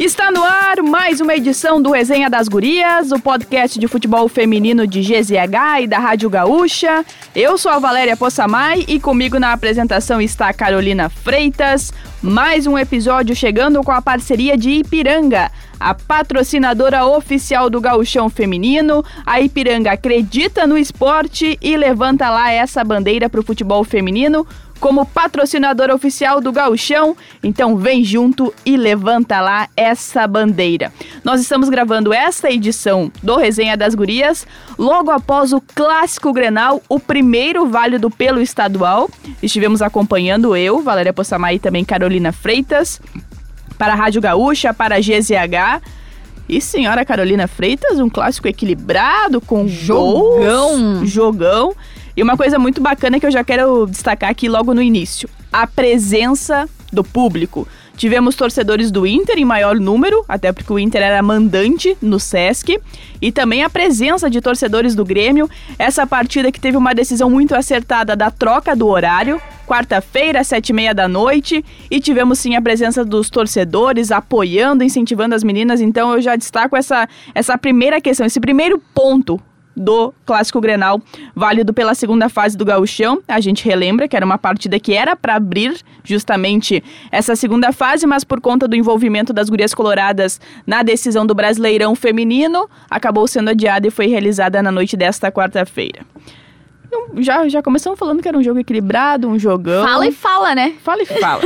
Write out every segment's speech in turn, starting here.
Está no ar mais uma edição do Resenha das Gurias, o podcast de futebol feminino de GZH e da Rádio Gaúcha. Eu sou a Valéria Possamay e comigo na apresentação está a Carolina Freitas. Mais um episódio chegando com a parceria de Ipiranga, a patrocinadora oficial do gauchão feminino. A Ipiranga acredita no esporte e levanta lá essa bandeira para o futebol feminino como patrocinador oficial do Gauchão. Então vem junto e levanta lá essa bandeira. Nós estamos gravando esta edição do Resenha das Gurias logo após o clássico Grenal, o primeiro válido pelo estadual. Estivemos acompanhando eu, Valéria Possamay e também Carolina Freitas para a Rádio Gaúcha, para a GZH. E senhora Carolina Freitas, um clássico equilibrado com jogão, gols, jogão. E uma coisa muito bacana que eu já quero destacar aqui logo no início: a presença do público. Tivemos torcedores do Inter em maior número, até porque o Inter era mandante no Sesc, e também a presença de torcedores do Grêmio. Essa partida que teve uma decisão muito acertada da troca do horário, quarta-feira, sete e meia da noite, e tivemos sim a presença dos torcedores apoiando, incentivando as meninas. Então eu já destaco essa, essa primeira questão, esse primeiro ponto do Clássico Grenal, válido pela segunda fase do Gauchão. A gente relembra que era uma partida que era para abrir justamente essa segunda fase, mas por conta do envolvimento das gurias coloradas na decisão do Brasileirão Feminino, acabou sendo adiada e foi realizada na noite desta quarta-feira. Já, já começamos falando que era um jogo equilibrado, um jogão. Fala e fala, né? Fala e fala.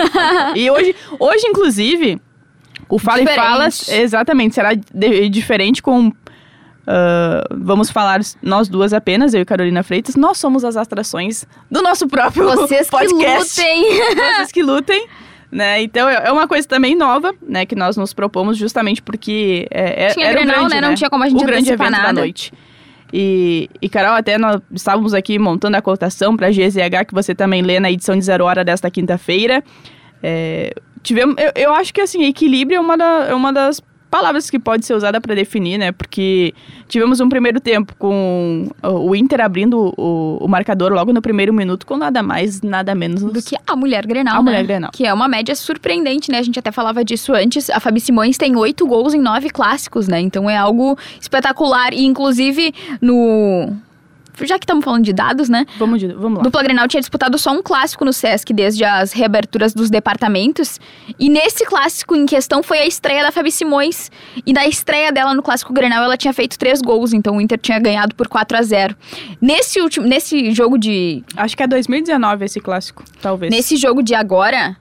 e hoje, hoje inclusive, o Fala diferente. e Fala, exatamente, será de, diferente com Uh, vamos falar nós duas apenas, eu e Carolina Freitas. Nós somos as atrações do nosso próprio Vocês podcast. que lutem! Vocês que lutem. Né? Então é uma coisa também nova, né? Que nós nos propomos justamente porque é, é Tinha era Grenal, grande, né? né? Não tinha como a gente o grande evento nada. da noite. E, e, Carol, até nós estávamos aqui montando a cotação para a GZH, que você também lê na edição de Zero Hora desta quinta-feira. É, tivemos, eu, eu, acho que assim, equilíbrio é uma, da, é uma das palavras que pode ser usada para definir, né? Porque tivemos um primeiro tempo com o Inter abrindo o, o, marcador logo no primeiro minuto com nada mais, nada menos do que a mulher Grenal, a né? mulher Grenal. Que é uma média surpreendente, né? A gente até falava disso antes. A Fabi Simões tem oito gols em nove clássicos, né? Então é algo espetacular. E inclusive no já que estamos falando de dados, né? Vamos, de, vamos lá. Dupla Grenal tinha disputado só um clássico no Sesc desde as reaberturas dos departamentos. E nesse clássico em questão foi a estreia da Fabi Simões. E na estreia dela no clássico Grenal ela tinha feito três gols, então o Inter tinha ganhado por 4 a 0 Nesse último. Nesse jogo de. Acho que é 2019 esse clássico, talvez. Nesse jogo de agora,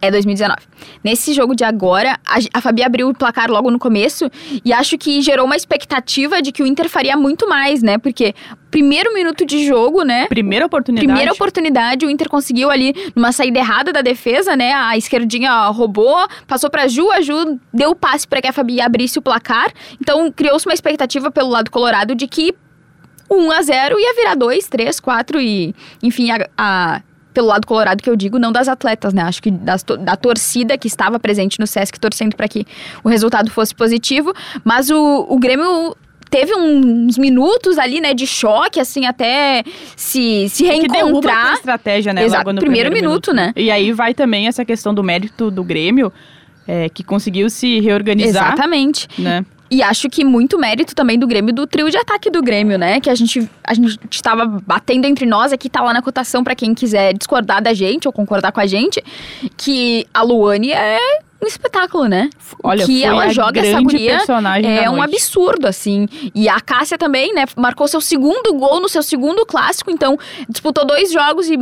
é 2019. Nesse jogo de agora, a, Fabi abriu o placar logo no começo e acho que gerou uma expectativa de que o Inter faria muito mais, né? Porque primeiro minuto de jogo, né? Primeira oportunidade. Primeira oportunidade, o Inter conseguiu ali numa saída errada da defesa, né? A esquerdinha roubou, passou pra Ju, a Ju deu o passe para que a Fabi abrisse o placar. Então criou-se uma expectativa pelo lado colorado de que 1 a 0 ia virar 2, 3, 4 e, enfim, a, a pelo lado colorado que eu digo, não das atletas, né? Acho que das, da torcida que estava presente no SESC torcendo para que o resultado fosse positivo. Mas o, o Grêmio teve uns minutos ali, né, de choque, assim, até se, se reencontrar. Que estratégia, né? Exato, primeiro, primeiro minuto, minuto, né? E aí vai também essa questão do mérito do Grêmio, é, que conseguiu se reorganizar. Exatamente. Né? E acho que muito mérito também do Grêmio, do trio de ataque do Grêmio, né? Que a gente, a gente estava batendo entre nós aqui, tá lá na cotação para quem quiser discordar da gente ou concordar com a gente, que a Luane é um espetáculo, né? Olha, que ela joga essa guria é um absurdo, assim. E a Cássia também, né? Marcou seu segundo gol no seu segundo clássico, então disputou dois jogos e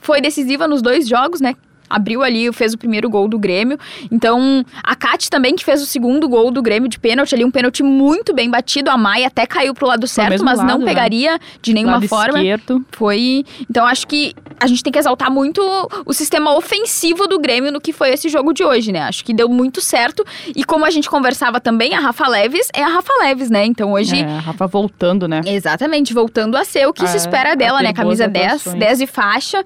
foi decisiva nos dois jogos, né? Abriu ali, fez o primeiro gol do Grêmio. Então, a Kate também que fez o segundo gol do Grêmio de pênalti ali, um pênalti muito bem batido. A Maia até caiu pro lado certo, mas lado, não pegaria né? de nenhuma lado forma. Esquerdo. Foi. Então, acho que a gente tem que exaltar muito o sistema ofensivo do Grêmio no que foi esse jogo de hoje, né? Acho que deu muito certo. E como a gente conversava também, a Rafa Leves é a Rafa Leves, né? Então hoje. É, a Rafa voltando, né? Exatamente, voltando a ser o que a, se espera dela, né? Camisa 10, 10 e faixa.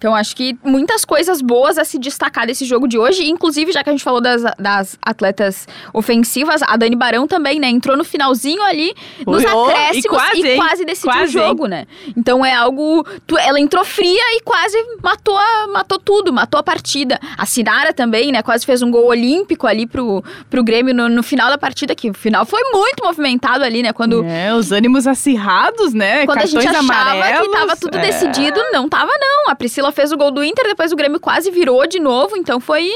Então, acho que muitas coisas boas a se destacar desse jogo de hoje. Inclusive, já que a gente falou das, das atletas ofensivas, a Dani Barão também, né? Entrou no finalzinho ali, nos e acréscimos quase, e hein? quase decidiu Quase, o jogo, né? Então, é algo... ela entrou fria e quase matou, a- matou tudo, matou a partida. A Sinara também, né? Quase fez um gol olímpico ali pro, pro Grêmio no, no final da partida, que o final foi muito movimentado ali, né? Quando... É, os ânimos acirrados, né? Quando a Cartões gente achava amarelos. que tava tudo é. decidido, não tava não. A Priscila fez o gol do Inter, depois o Grêmio quase virou de novo, então foi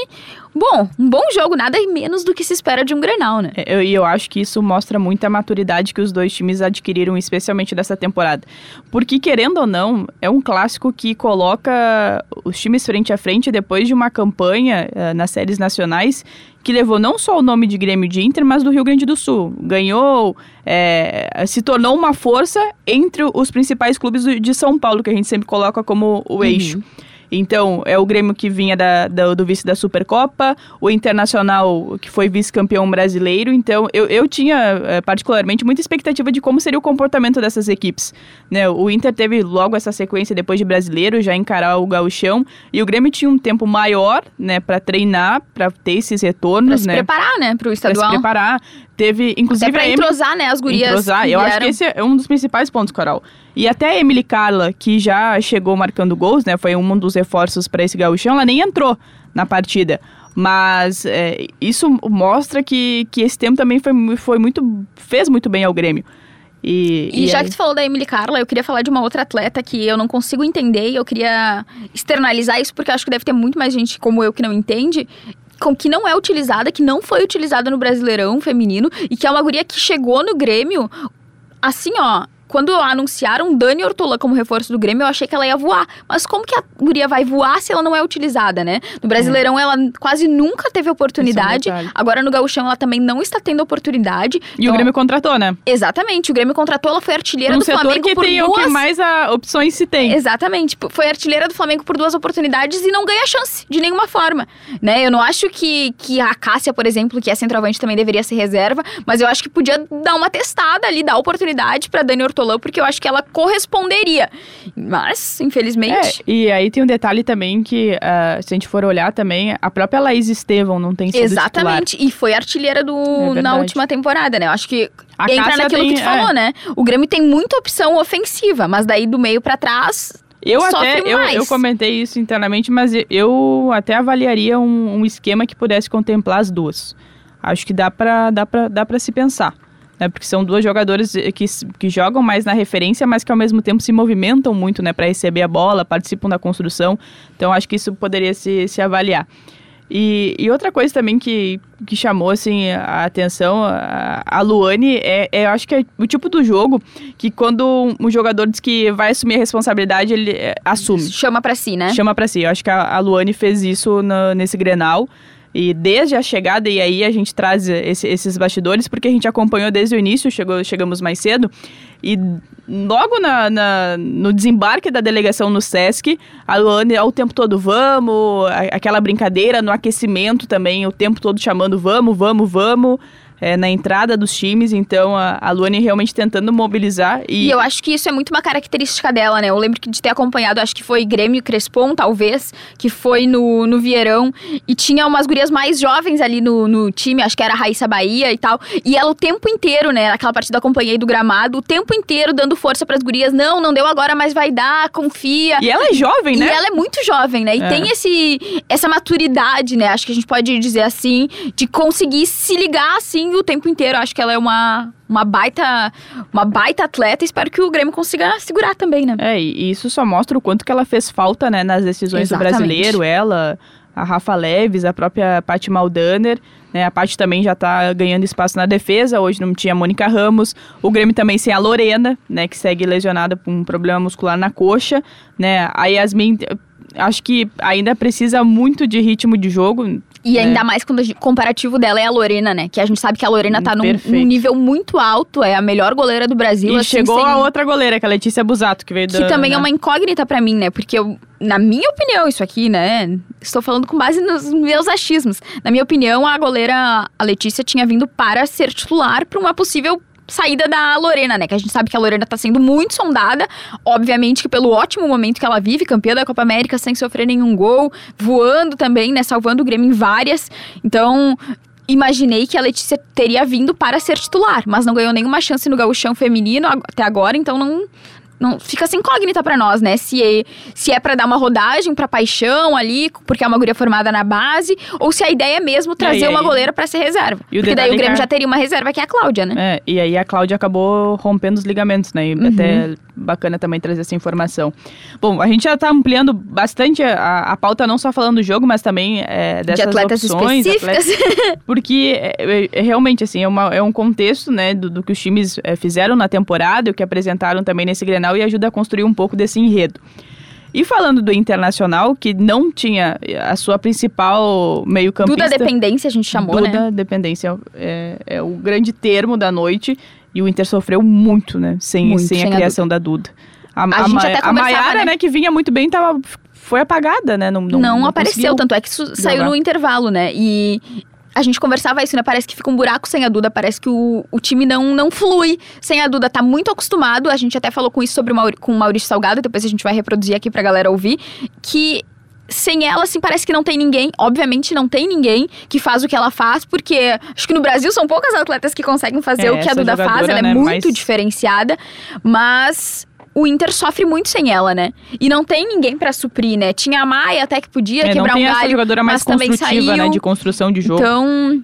bom, um bom jogo, nada menos do que se espera de um Grenal, né? É, eu- E eu, acho que isso mostra muita maturidade que os dois times adquiriram, especialmente dessa temporada. Porque, querendo ou não, é um clássico que coloca os times frente a frente depois de uma campanha eh, nas séries nacionais que levou não só o nome de Grêmio de Inter, mas do Rio Grande do Sul. Ganhou, eh, se tornou uma força entre os principais clubes de São Paulo, que a gente sempre coloca como o eixo. Então, é o Grêmio que vinha da, da- do vice da Supercopa, o Internacional que foi vice-campeão brasileiro. Então, eu, eu tinha eh, particularmente muita expectativa de como seria o comportamento dessas equipes. Né? O Inter teve logo essa sequência depois de brasileiro, já encarar o gauchão. E o Grêmio tinha um tempo maior né, para treinar, para ter esses Pra retornos, se né? preparar, né, pro Pra se estadual. preparar. Teve, inclusive, Até pra a Emily- entrosar, né, as gurias entrosar. Eu acho que esse é um dos principais pontos, Coral. E até a Emily Carla, que já chegou marcando gols, né? Foi um dos reforços para esse gauchão, ela nem entrou na partida. Mas é, isso mostra que, que esse tempo também foi, foi muito. fez muito bem ao Grêmio. E, E, já aí- que tu falou da Emily Carla, eu queria falar de uma outra atleta que eu não consigo entender e eu queria externalizar isso porque eu acho que deve ter muito mais gente como eu que não entende. Com, que não é utilizada, que não foi utilizada no Brasileirão feminino e que é uma guria que chegou no Grêmio assim, ó. Quando anunciaram Dani Ortola como reforço do Grêmio, eu achei que ela ia voar. Mas como que a guria vai voar se ela não é utilizada, né? No Brasileirão, ela quase nunca teve oportunidade. detalhe. Agora no Gauchão, ela também não está tendo oportunidade. E Então, o Grêmio contratou, né? Exatamente, o Grêmio contratou, ela foi artilheira um do Flamengo que por tem o duas... que mais a, opções se tem. Exatamente, foi artilheira do Flamengo por duas oportunidades e não ganha chance de nenhuma forma, né? Eu não acho que, que a Cássia, por exemplo, que é centroavante também deveria ser reserva, mas eu acho que podia dar uma testada ali, dar oportunidade pra Dani Porque eu acho que ela corresponderia. Mas, infelizmente, É, e aí tem um detalhe também que, ah, se a gente for olhar também, a própria Laís Estevão não tem sido titular. Exatamente, e foi artilheira do, É na última temporada, né? Eu acho que A entra Cássia naquilo tem- que tu falou, é. né? O Grêmio tem muita opção ofensiva, mas daí do meio pra trás Eu sofre até, eu, eu comentei isso internamente, mas eu- até avaliaria um, um esquema que pudesse contemplar as duas. Acho que dá pra, dá pra, dá pra se pensar. Né? Porque são duas jogadoras eh, que, que jogam mais na referência, mas que ao mesmo tempo se movimentam muito né, para receber a bola, participam da construção. Então acho que isso poderia se, se avaliar. E, e outra coisa também que, que chamou assim, a atenção, a, a Luane, é, é, eu acho que é o tipo do jogo que quando um jogador diz que vai assumir a responsabilidade, ele é, assume chama pra si, né? chama pra si. Eu acho que a, a Luane fez isso na- nesse Grenal. E desde a chegada, e aí a gente traz esse- esses bastidores, porque a gente acompanhou desde o início, chegou, chegamos mais cedo. E logo na, na- no desembarque da delegação no Sesc, a Luane ao tempo todo, vamos, aquela brincadeira no aquecimento também, o tempo todo chamando, vamos, vamos, vamos. É, na entrada dos times, então a, a Luane realmente tentando mobilizar. E, E eu acho que isso é muito uma característica dela, né? Eu lembro que de ter acompanhado, acho que foi Grêmio e Crespon, talvez, que foi no, no Vieirão. E tinha umas gurias mais jovens ali no, no time, acho que era a Raíssa Bahia e tal. E ela o tempo inteiro, né? Aquela partida acompanhei do gramado, o tempo inteiro dando força pras gurias. Não, não deu agora, mas vai dar, confia. e ela é jovem, E né? ela é muito jovem, né? E É. tem esse, essa maturidade, né? Acho que a gente pode dizer assim, de conseguir se ligar assim o tempo inteiro. Acho que ela é uma, uma baita uma baita atleta. Espero que o Grêmio consiga segurar também, né? É, e isso só mostra o quanto que ela fez falta, né, nas decisões Exatamente. do brasileiro. Ela, a Rafa Leves, a própria Paty Maldaner, né, a Paty também já tá ganhando espaço na defesa. Hoje não tinha a Mônica Ramos. O Grêmio também sem a Lorena, né, que segue lesionada por um problema muscular na coxa, né. A Yasmin, acho que ainda precisa muito de ritmo de jogo. E É. ainda mais quando o comparativo dela é a Lorena, né? Que a gente sabe que a Lorena tá num, num nível muito alto, é a melhor goleira do Brasil. E assim, chegou sem- a outra goleira, que é a Letícia Busato, que veio Que da, também né? é uma incógnita pra mim, né? Porque eu, na minha opinião, isso aqui, né? Estou falando com base nos meus achismos. Na minha opinião, a goleira, a Letícia, tinha vindo para ser titular para uma possível saída da Lorena, né? Que a gente sabe que a Lorena tá sendo muito sondada. Obviamente que pelo ótimo momento que ela vive, campeã da Copa América sem sofrer nenhum gol, voando também, né? Salvando o Grêmio em várias. Então, imaginei que a Letícia teria vindo para ser titular, mas não ganhou nenhuma chance no gauchão feminino até agora, então não não fica sem incógnita para nós, né? Se é, se é para dar uma rodagem para paixão ali, porque é uma guria formada na base, ou se a ideia é mesmo trazer uma goleira para ser reserva. E porque daí o Grêmio já teria uma reserva que é a Cláudia, né? É, e aí a Cláudia acabou rompendo os ligamentos, né? E uhum. até bacana também trazer essa informação. Bom, a gente já tá ampliando bastante a, a pauta, não só falando do jogo, mas também é, dessas De atletas opções, específicas. Atletas, porque é, é, realmente, assim, é, uma, é um contexto, né, do, do que os times é, fizeram na temporada, o que apresentaram também nesse Grenal e ajuda a construir um pouco desse enredo. E falando do Internacional, que não tinha a sua principal meio-campista... Duda Dependência, a gente chamou, Duda né? Duda Dependência é, é, o grande termo da noite. E o Inter sofreu muito, né? Sem, muito, sem, sem a criação a da Duda. A, a, a, gente até a Maiara, né? né? que vinha muito bem, tava, foi apagada, né? Não, não, não, não apareceu, tanto é que saiu no intervalo, né? E a gente conversava isso, né? Parece que fica um buraco sem a Duda, parece que o, o time não, não flui sem a Duda. Tá muito acostumado, a gente até falou com isso sobre o Mauri, com o Maurício Salgado, depois a gente vai reproduzir aqui pra galera ouvir, que sem ela, assim, parece que não tem ninguém. Obviamente não tem ninguém que faz o que ela faz, porque acho que no Brasil são poucas atletas que conseguem fazer é, o que a Duda faz. Ela é né, muito mais... diferenciada, mas o Inter sofre muito sem ela, né? E não tem ninguém para suprir, né? Tinha a Maia até que podia é, quebrar um galho, essa jogadora mais construtiva, né? De construção de jogo. Então,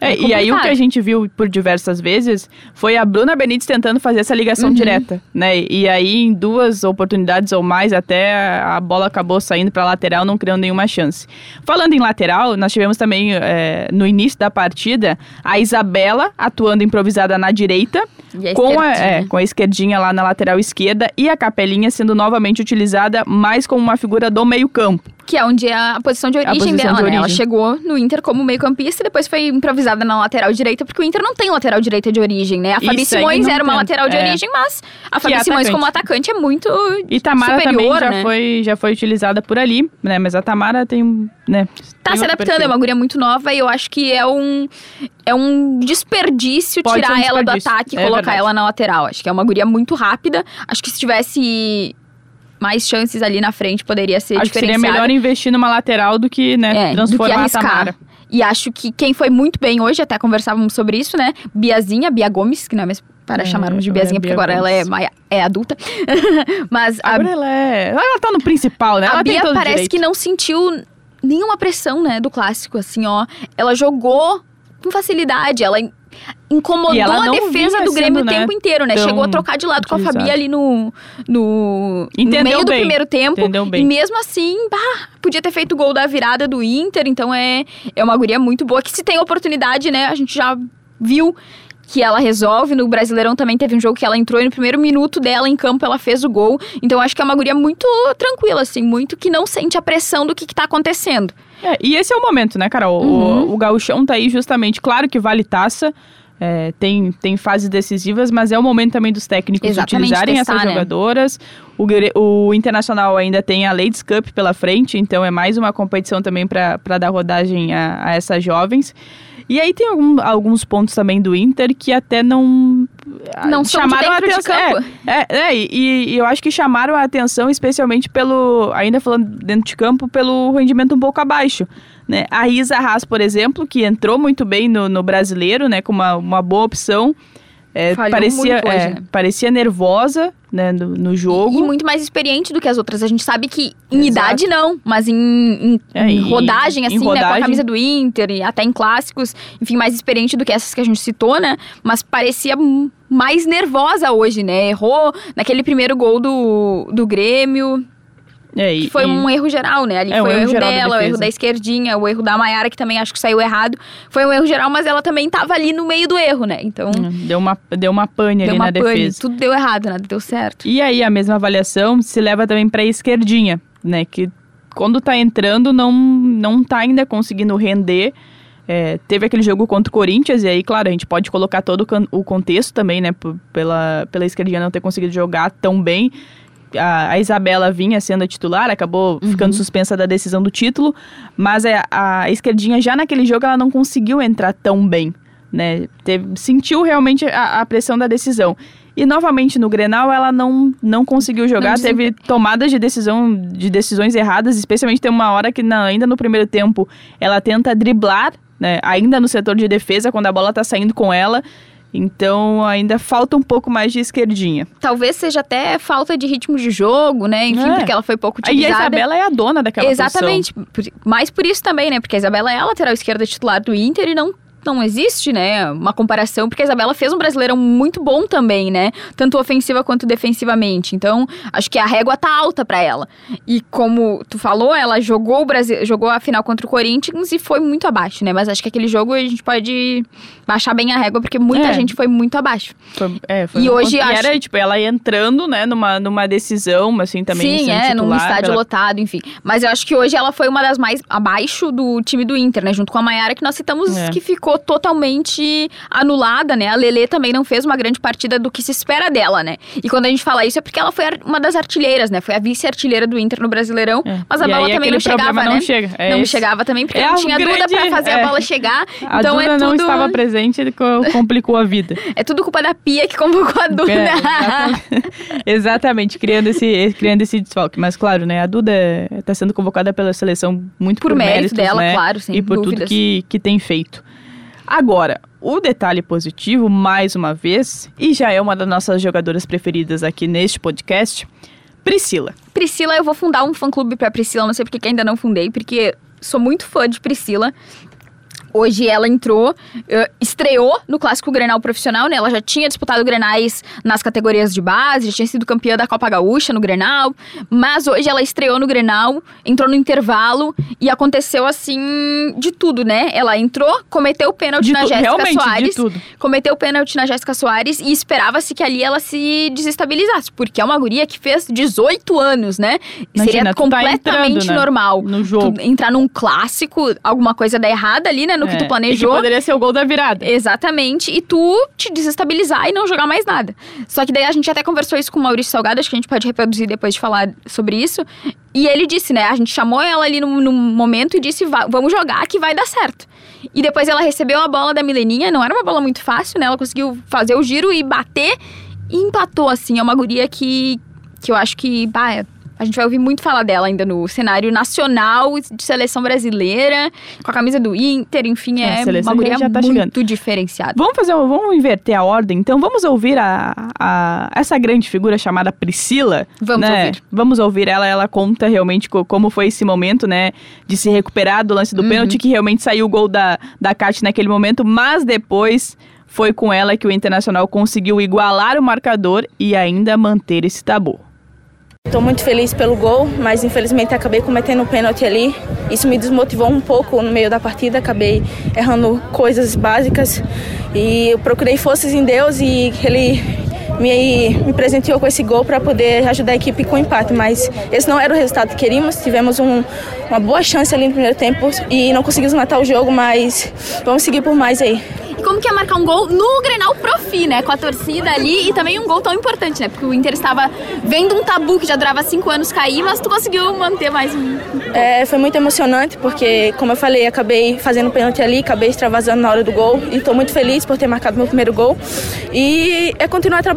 é, é e aí o que a gente viu por diversas vezes foi a Bruna Benítez tentando fazer essa ligação uhum. direta, né? E aí em duas oportunidades ou mais até a bola acabou saindo para lateral, não criando nenhuma chance. Falando em lateral, nós tivemos também é, no início da partida a Isabela atuando improvisada na direita, a com, a, é, com a esquerdinha lá na lateral esquerda e a capelinha sendo novamente utilizada mais como uma figura do meio campo. Que é onde é a posição de origem posição dela, de né? Origem. Ela chegou no Inter como meio-campista e depois foi improvisada na lateral direita, porque o Inter não tem lateral direita de origem, né? A Fabi Isso Simões era uma tem. lateral de é. origem, mas a Fabi Simões como atacante é muito E Tamara superior, também já, né? foi, já foi utilizada por ali, né? Mas a Tamara tem, né? Tá tem se adaptando, perfil. é uma guria muito nova e eu acho que é um, é um desperdício Pode tirar um ela do ataque e é colocar verdade. ela na lateral. Acho que é uma guria muito rápida. Acho que se tivesse mais chances ali na frente, poderia ser Acho que seria melhor investir numa lateral do que, né, é, transformar do que a Tamara. E acho que quem foi muito bem hoje, até conversávamos sobre isso, né? Biazinha, Bia Gomes, que não é mesmo para é, chamarmos de Biazinha, é porque agora Gomes. ela é, é adulta. Mas a, agora ela é. Ela tá no principal, né? A ela Bia parece direito. que não sentiu nenhuma pressão, né, do clássico, assim, ó. Ela jogou com facilidade, ela incomodou a defesa do Grêmio sendo, o tempo né, inteiro, né? Chegou a trocar de lado utilizado. com a Fabi ali no, no, no meio bem, do primeiro tempo. E mesmo assim, bah, podia ter feito o gol da virada do Inter. Então é, é uma guria muito boa. Que se tem oportunidade, né? A gente já viu que ela resolve. No Brasileirão também teve um jogo que ela entrou e no primeiro minuto dela em campo ela fez o gol. Então acho que é uma guria muito tranquila, assim, muito que não sente a pressão do que, que tá acontecendo. É, e esse é o momento, né, Carol? Uhum. O, o gauchão tá aí justamente, claro que vale taça, é, tem, tem fases decisivas, mas é o momento também dos técnicos Exatamente, utilizarem testar, essas né? jogadoras. O, o Internacional ainda tem a Ladies Cup pela frente, então é mais uma competição também para dar rodagem a, a essas jovens. E aí tem algum, alguns pontos também do Inter que até não não chamaram a atenção. É, é, é e, e, eu acho que chamaram a atenção especialmente pelo, ainda falando dentro de campo, pelo rendimento um pouco abaixo. Né? A Isa Haas, por exemplo, que entrou muito bem no, no brasileiro, né, com uma, uma boa opção. É, parecia, hoje, é, né? parecia nervosa né, no, no jogo. E, muito mais experiente do que as outras. A gente sabe que em Exato. idade não, mas em, em, é, em rodagem, assim, em rodagem. né? Com a camisa do Inter e até em clássicos, enfim, mais experiente do que essas que a gente citou, né? Mas parecia mais nervosa hoje, né? Errou naquele primeiro gol do, do Grêmio. É, e, que foi e... um erro geral, né? Ali é, foi um o erro dela, o erro da esquerdinha, o erro da Maiara, que também acho que saiu errado. Foi um erro geral, mas ela também tava ali no meio do erro, né? Então. Hum, deu uma, deu uma pane deu ali uma na pane. defesa. Tudo deu errado, nada deu certo. E aí, a mesma avaliação se leva também pra esquerdinha, né? Que quando tá entrando, não, não tá ainda conseguindo render. É, teve aquele jogo contra o Corinthians, e aí, claro, a gente pode colocar todo o contexto também, né? Pela, pela esquerdinha não ter conseguido jogar tão bem a, a, Isabela vinha sendo a titular, acabou uhum. ficando suspensa da decisão do título, mas a, a esquerdinha já naquele jogo ela não conseguiu entrar tão bem. né? Teve, sentiu realmente a, a pressão da decisão. E novamente no Grenal ela não, não conseguiu jogar, Não teve tomadas de decisão de decisões erradas, especialmente tem uma hora que na- ainda no primeiro tempo ela tenta driblar, né, ainda no setor de defesa quando a bola tá saindo com ela. Então ainda falta um pouco mais de esquerdinha. Talvez seja até falta de ritmo de jogo, né? Enfim, É. porque ela foi pouco Aí a utilizada. Isabela é a dona daquela Exatamente. Por- Mas por isso também, né? Porque a Isabela é a lateral esquerda titular do Inter e não. Não existe, né, uma comparação, porque a Isabela fez um brasileirão muito bom também, né? Tanto ofensiva quanto defensivamente. Então, acho que a régua tá alta pra ela. E como tu falou, ela jogou o Brasil, jogou a final contra o Corinthians e foi muito abaixo, né? Mas acho que aquele jogo a gente pode baixar bem a régua, porque muita É. gente foi muito abaixo. Foi, é, foi E hoje acho- era, tipo, ela entrando, né, numa, numa decisão, assim, também Sim, é, num titular, estádio ela- lotado, enfim. Mas eu acho que hoje ela foi uma das mais abaixo do time do Inter, né? Junto com a Maiara, que nós citamos É. que ficou totalmente anulada, né? A Lelê também não fez uma grande partida do que se espera dela, né? E quando a gente fala isso é porque ela foi uma das artilheiras, né? Foi a vice-artilheira do Inter no Brasileirão. É. Mas a E bola também não chegava, problema né? não chega. É não chegava também, porque É não tinha grande- Duda pra fazer é. a bola chegar. A então Duda é não tudo. estava presente, complicou a vida. É tudo culpa da Pia que convocou a Duda. É, exatamente, exatamente, criando esse, criando esse desfalque. Mas claro, né, a Duda está sendo convocada pela seleção muito Por por, mérito méritos, dela, né, claro, sem E por tudo dúvidas. que, que tem feito. Agora, o detalhe positivo, mais uma vez, e já é uma das nossas jogadoras preferidas aqui neste podcast, Priscila. Priscila, eu vou fundar um fã-clube pra Priscila, não sei porque que ainda não fundei, porque sou muito fã de Priscila. Hoje ela entrou, eh, estreou no Clássico Grenal Profissional, né? Ela já tinha disputado Grenais nas categorias de base, já tinha sido campeã da Copa Gaúcha no Grenal, mas hoje ela estreou no Grenal, entrou no intervalo e aconteceu assim de tudo, né? Ela entrou, cometeu o pênalti De na Jéssica Soares, cometeu o pênalti na Jéssica Soares e esperava-se que ali ela se desestabilizasse, porque é uma guria que fez 18 anos, né? Imagina, Seria tu tá completamente entrando, né, normal. no jogo. Tu entrar num clássico, alguma coisa dar errada ali, né? No que É, tu E planejou. que poderia ser o gol da virada. Exatamente, e tu te desestabilizar e não jogar mais nada. Só que daí a gente até conversou isso com o Maurício Salgado, acho que a gente pode reproduzir depois de falar sobre isso. E ele disse, né? A gente chamou ela ali num, num momento e disse: "Va- vamos jogar que vai dar certo. E depois ela recebeu a bola da Mileninha, não era uma bola muito fácil, né? Ela conseguiu fazer o giro e bater e empatou, assim. É uma guria que, que eu acho que, bah, é- a gente vai ouvir muito falar dela ainda no cenário nacional de seleção brasileira, com a camisa do Inter, enfim, É, é uma guria já tá muito chegando. diferenciada. Vamos fazer, vamos inverter a ordem. Então vamos ouvir a, a- essa grande figura chamada Priscila. Vamos né? ouvir. Vamos ouvir ela. Ela conta realmente co- como foi esse momento, né, de se recuperar do lance do Uhum. pênalti, que realmente saiu o gol da da Kat naquele momento, mas depois foi com ela que o Internacional conseguiu igualar o marcador e ainda manter esse tabu. Estou muito feliz pelo gol, mas infelizmente acabei cometendo um pênalti ali. Isso me desmotivou um pouco no meio da partida, acabei errando coisas básicas e eu procurei forças em Deus e ele me, me presenteou com esse gol para poder ajudar a equipe com o empate, mas esse não era o resultado que queríamos. Tivemos um- uma boa chance ali no primeiro tempo e não conseguimos matar o jogo, mas vamos seguir por mais aí. E como que é marcar um gol no Grenal Profi, né? Com a torcida ali e também um gol tão importante, né? Porque o Inter estava vendo um tabu que já durava cinco anos cair, mas tu conseguiu manter mais um. É, foi muito emocionante porque, como eu falei, acabei fazendo pênalti ali, acabei extravasando na hora do gol e estou muito feliz por ter marcado meu primeiro gol e é continuar trabalhando.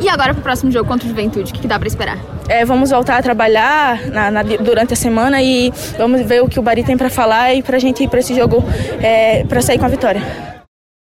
E agora pro próximo jogo contra o Juventude, o que, que dá pra esperar? É, vamos voltar a trabalhar na- na- durante a semana e vamos ver o que o Bari tem para falar e para a gente ir para esse jogo é, para sair com a vitória.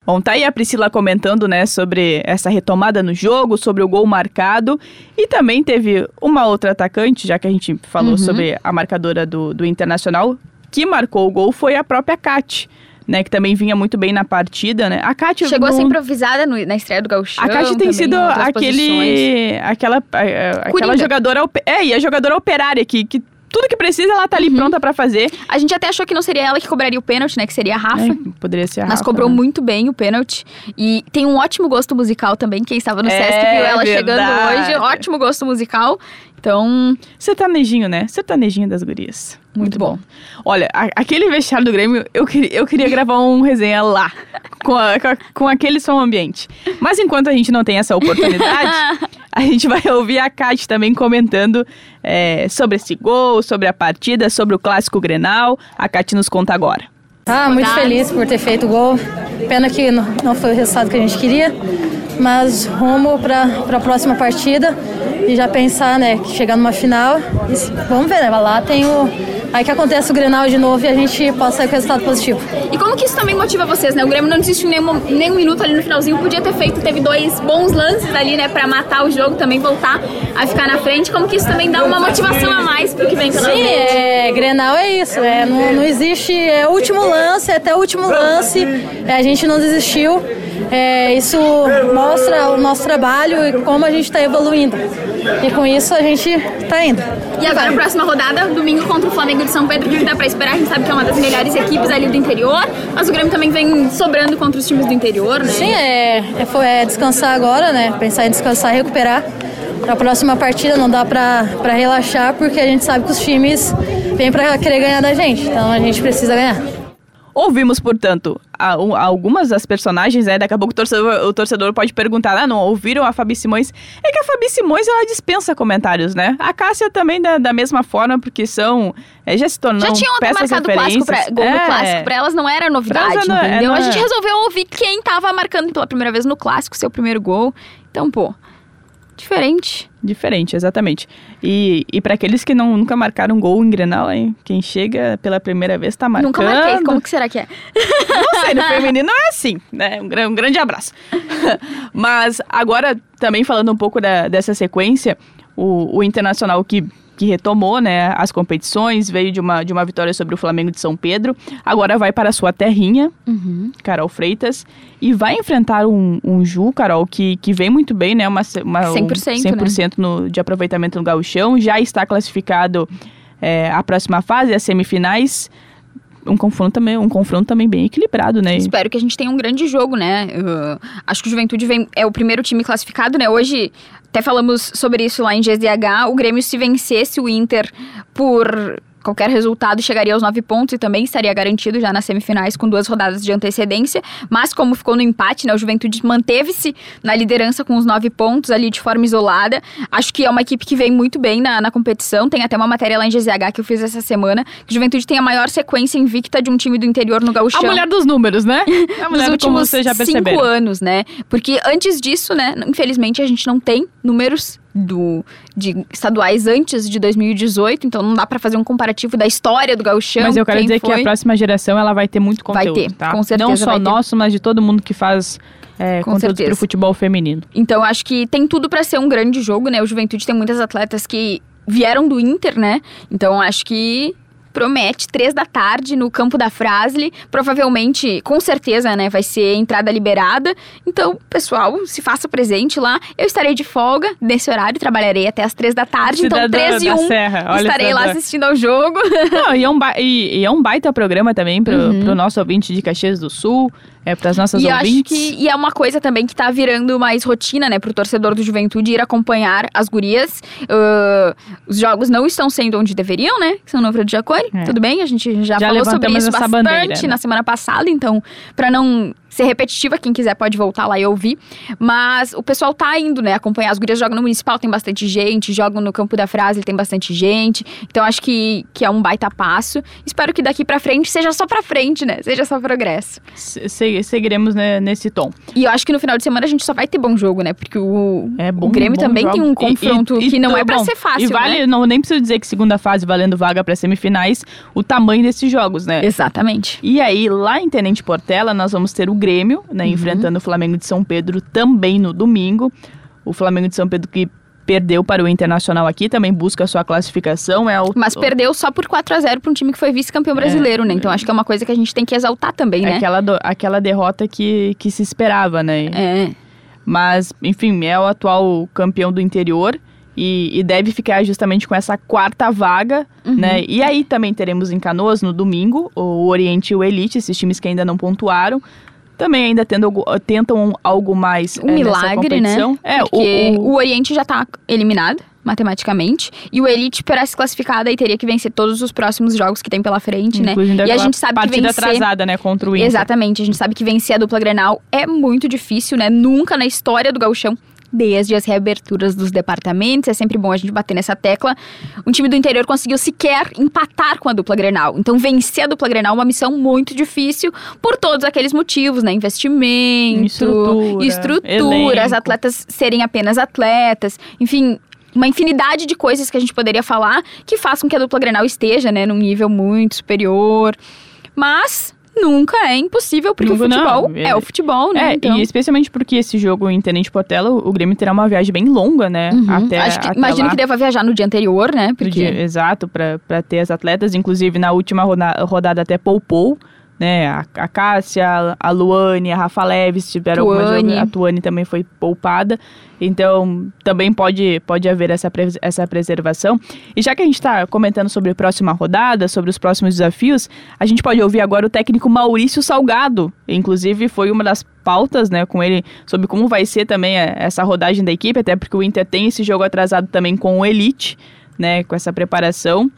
Bom, tá aí a Priscila comentando, né, sobre essa retomada no jogo, sobre o gol marcado. E também teve uma outra atacante, já que a gente falou Uhum. sobre a marcadora do, do Internacional, que marcou o gol foi a própria Kat, né, que também vinha muito bem na partida, né. A Kat Chegou a não- ser improvisada no- na estreia do Gauchão. a Kat tem também, sido aquele, aquela, a- a- aquela Coringa. jogadora, é, e a jogadora operária que, que tudo que precisa ela tá ali Uhum. pronta pra fazer. A gente até achou que não seria ela que cobraria o pênalti, né? Que seria a Rafa. É, poderia ser a Mas Rafa, cobrou né? muito bem o pênalti. E tem um ótimo gosto musical também. Quem estava no É, Sesc viu ela chegando verdade. hoje. Ótimo gosto musical. Então, Sertanejinho, né? Sertanejinho das gurias. Muito bom. Olha, a- aquele vestiário do Grêmio, eu, queria- eu queria gravar um resenha lá, com, a- com, a- com aquele som ambiente. Mas enquanto a gente não tem essa oportunidade, a gente vai ouvir a Kate também comentando é, sobre esse gol, sobre a partida, sobre o clássico Grenal. A Kate nos conta agora. Ah, muito feliz por ter feito o gol. Pena que não foi o resultado que a gente queria, mas rumo para a próxima partida e já pensar, né, que chegar numa final. vamos ver, né? Lá tem o Aí que acontece o Grenal de novo e a gente possa sair com resultado positivo. E como que isso também motiva vocês, né? O Grêmio não desistiu nem um, nem um minuto ali no finalzinho, podia ter feito, teve dois bons lances ali, né, pra matar o jogo, também voltar a ficar na frente. Como que isso também dá uma motivação a mais pro que vem pela Sim, frente? é, Grenal é isso, é, não, não existe, é o último lance, até o último lance, a gente não desistiu. É, isso mostra o nosso trabalho e como a gente está evoluindo. E com isso a gente está indo. E agora a próxima rodada, domingo contra o Flamengo de São Pedro, que dá para esperar? A gente sabe que é uma das melhores equipes ali do interior, mas o Grêmio também vem sobrando contra os times do interior, né? Sim, é, é, é descansar agora, né? Pensar em descansar e recuperar. Para a próxima partida não dá para relaxar, porque a gente sabe que os times vêm para querer ganhar da gente, então a gente precisa ganhar. Ouvimos, portanto, a, a, algumas das personagens, né? Daqui a pouco o torcedor, o torcedor pode perguntar, ah, não, ouviram a Fabi Simões? É que a Fabi Simões, ela dispensa comentários, né? A Cássia também da, da mesma forma, porque são, é, já se tornam Já tinham até marcado clássico pra, gol é. no clássico, pra elas não era novidade, não, entendeu? Não, a gente resolveu ouvir quem tava marcando pela primeira vez no clássico, seu primeiro gol. Então, pô, Diferente. Diferente, exatamente. E, e para aqueles que não, nunca marcaram gol em Grenal, hein? Quem chega pela primeira vez tá marcando. Nunca marquei. Como que será que é? Não sei, no feminino é assim, né? Um, um grande abraço. Mas agora, também falando um pouco da, dessa sequência, o, o Internacional que que retomou né, as competições, veio de uma, de uma vitória sobre o Flamengo de São Pedro. Agora vai para a sua terrinha, uhum. Carol Freitas, e vai enfrentar um, um Ju, Carol, que, que vem muito bem, né? Uma, uma, 100%, um 100% né? no, de aproveitamento no gauchão, já está classificado é, a próxima fase, as semifinais um confronto também, um confronto também bem equilibrado, né? Espero que a gente tenha um grande jogo, né? Uh, acho que o Juventude vem, é o primeiro time classificado, né? Hoje até falamos sobre isso lá em GZH. O Grêmio se vencesse o Inter por Qualquer resultado chegaria aos nove pontos e também estaria garantido já nas semifinais com duas rodadas de antecedência. Mas como ficou no empate, né, o Juventude manteve-se na liderança com os nove pontos ali de forma isolada. Acho que é uma equipe que vem muito bem na, na competição. Tem até uma matéria lá em GZH que eu fiz essa semana, que o Juventude tem a maior sequência invicta de um time do interior no Gauchão. A mulher dos números, né? A mulher Nos últimos cinco anos, né? Porque antes disso, né, infelizmente a gente não tem números do, de estaduais antes de 2018, então não dá para fazer um comparativo da história do gauchão. Mas eu quero dizer foi. que a próxima geração ela vai ter muito conteúdo, Vai ter, tá? com certeza Não só nosso, mas de todo mundo que faz é, com conteúdo para o futebol feminino. Então acho que tem tudo para ser um grande jogo, né? O Juventude tem muitas atletas que vieram do Inter, né? Então acho que promete, três da tarde, no campo da Frasle. Provavelmente, com certeza, né, vai ser entrada liberada. Então, pessoal, se faça presente lá. Eu estarei de folga nesse horário, trabalharei até as três da tarde. Cidadã então, três e um, estarei lá assistindo ao jogo. Não, e, é um e, e, é um baita programa também pro, uhum. pro nosso ouvinte de Caxias do Sul. É, para as nossas e ouvintes. Acho que, e é uma coisa também que tá virando mais rotina, né, pro torcedor do Juventude ir acompanhar as gurias. Uh, os jogos não estão sendo onde deveriam, né? Que são no de É. Tudo bem, a gente já, já falou sobre isso bastante bandeira, né? na semana passada, então, para não ser repetitiva, quem quiser pode voltar lá e ouvir. Mas o pessoal tá indo, né, acompanhar. As gurias jogam no Municipal, tem bastante gente, jogam no Campo da Frase, tem bastante gente. Então acho que, que é um baita passo. Espero que daqui para frente seja só para frente, né? Seja só progresso. Se, seguiremos né, nesse tom. E eu acho que no final de semana a gente só vai ter bom jogo, né? Porque o, é bom, o Grêmio também jogo. tem um confronto e, e, que não é para ser fácil, E vale, né? não nem preciso dizer que segunda fase valendo vaga para semifinais, o tamanho desses jogos, né? Exatamente. E aí lá em Tenente Portela nós vamos ter o Grêmio, né, uhum enfrentando o Flamengo de São Pedro também no domingo. O Flamengo de São Pedro que perdeu para o Internacional aqui, também busca a sua classificação. É o, Mas perdeu só por 4 a 0 para um time que foi vice-campeão brasileiro, é, né? Então acho que é uma coisa que a gente tem que exaltar também, né? Aquela, do, aquela derrota que, que se esperava, né? É. Mas, enfim, é o atual campeão do interior. E, e, deve ficar justamente com essa quarta vaga, uhum. né? E aí também teremos em Canoas no domingo o Oriente e o Elite, esses times que ainda não pontuaram também ainda tendo, tentam algo mais um é, milagre, né? É, Porque o, o... o Oriente já está eliminado matematicamente. E o Elite, para se classificar, daí teria que vencer todos os próximos jogos que tem pela frente, né? E a gente sabe partida que vencer... atrasada, né, contra o Inter. Exatamente. A gente sabe que vencer a dupla Grenal é muito difícil, né? Nunca na história do gauchão desde as reaberturas dos departamentos. É sempre bom a gente bater nessa tecla. Um time do interior conseguiu sequer empatar com a dupla Grenal. Então, vencer a dupla Grenal é uma missão muito difícil por todos aqueles motivos, né? Investimento, Estrutura, estrutura as atletas serem apenas atletas, enfim. Uma infinidade de coisas que a gente poderia falar que façam que a dupla Grenal esteja, né, num nível muito superior. Mas nunca é impossível, porque Nunca o futebol não. é o futebol, né? É, então... e especialmente porque esse jogo em Tenente Portela, o Grêmio terá uma viagem bem longa, né? Uhum. Até, Acho que, até imagino lá. que deva viajar no dia anterior, né? Porque dia- exato, para ter as atletas. Inclusive, na última roda- rodada até poupou, né? A, a Cássia, a Luane, a Rafa Leves tiveram algumas Tuane. jogadoras- A Tuane também foi poupada. Então, também pode, pode haver essa, essa preservação. E já que a gente está comentando sobre a próxima rodada, sobre os próximos desafios, a gente pode ouvir agora o técnico Maurício Salgado. Inclusive, foi uma das pautas, né, com ele, sobre como vai ser também eh, essa rodagem da equipe, até porque o Inter tem esse jogo atrasado também com o Elite, né, com essa preparação.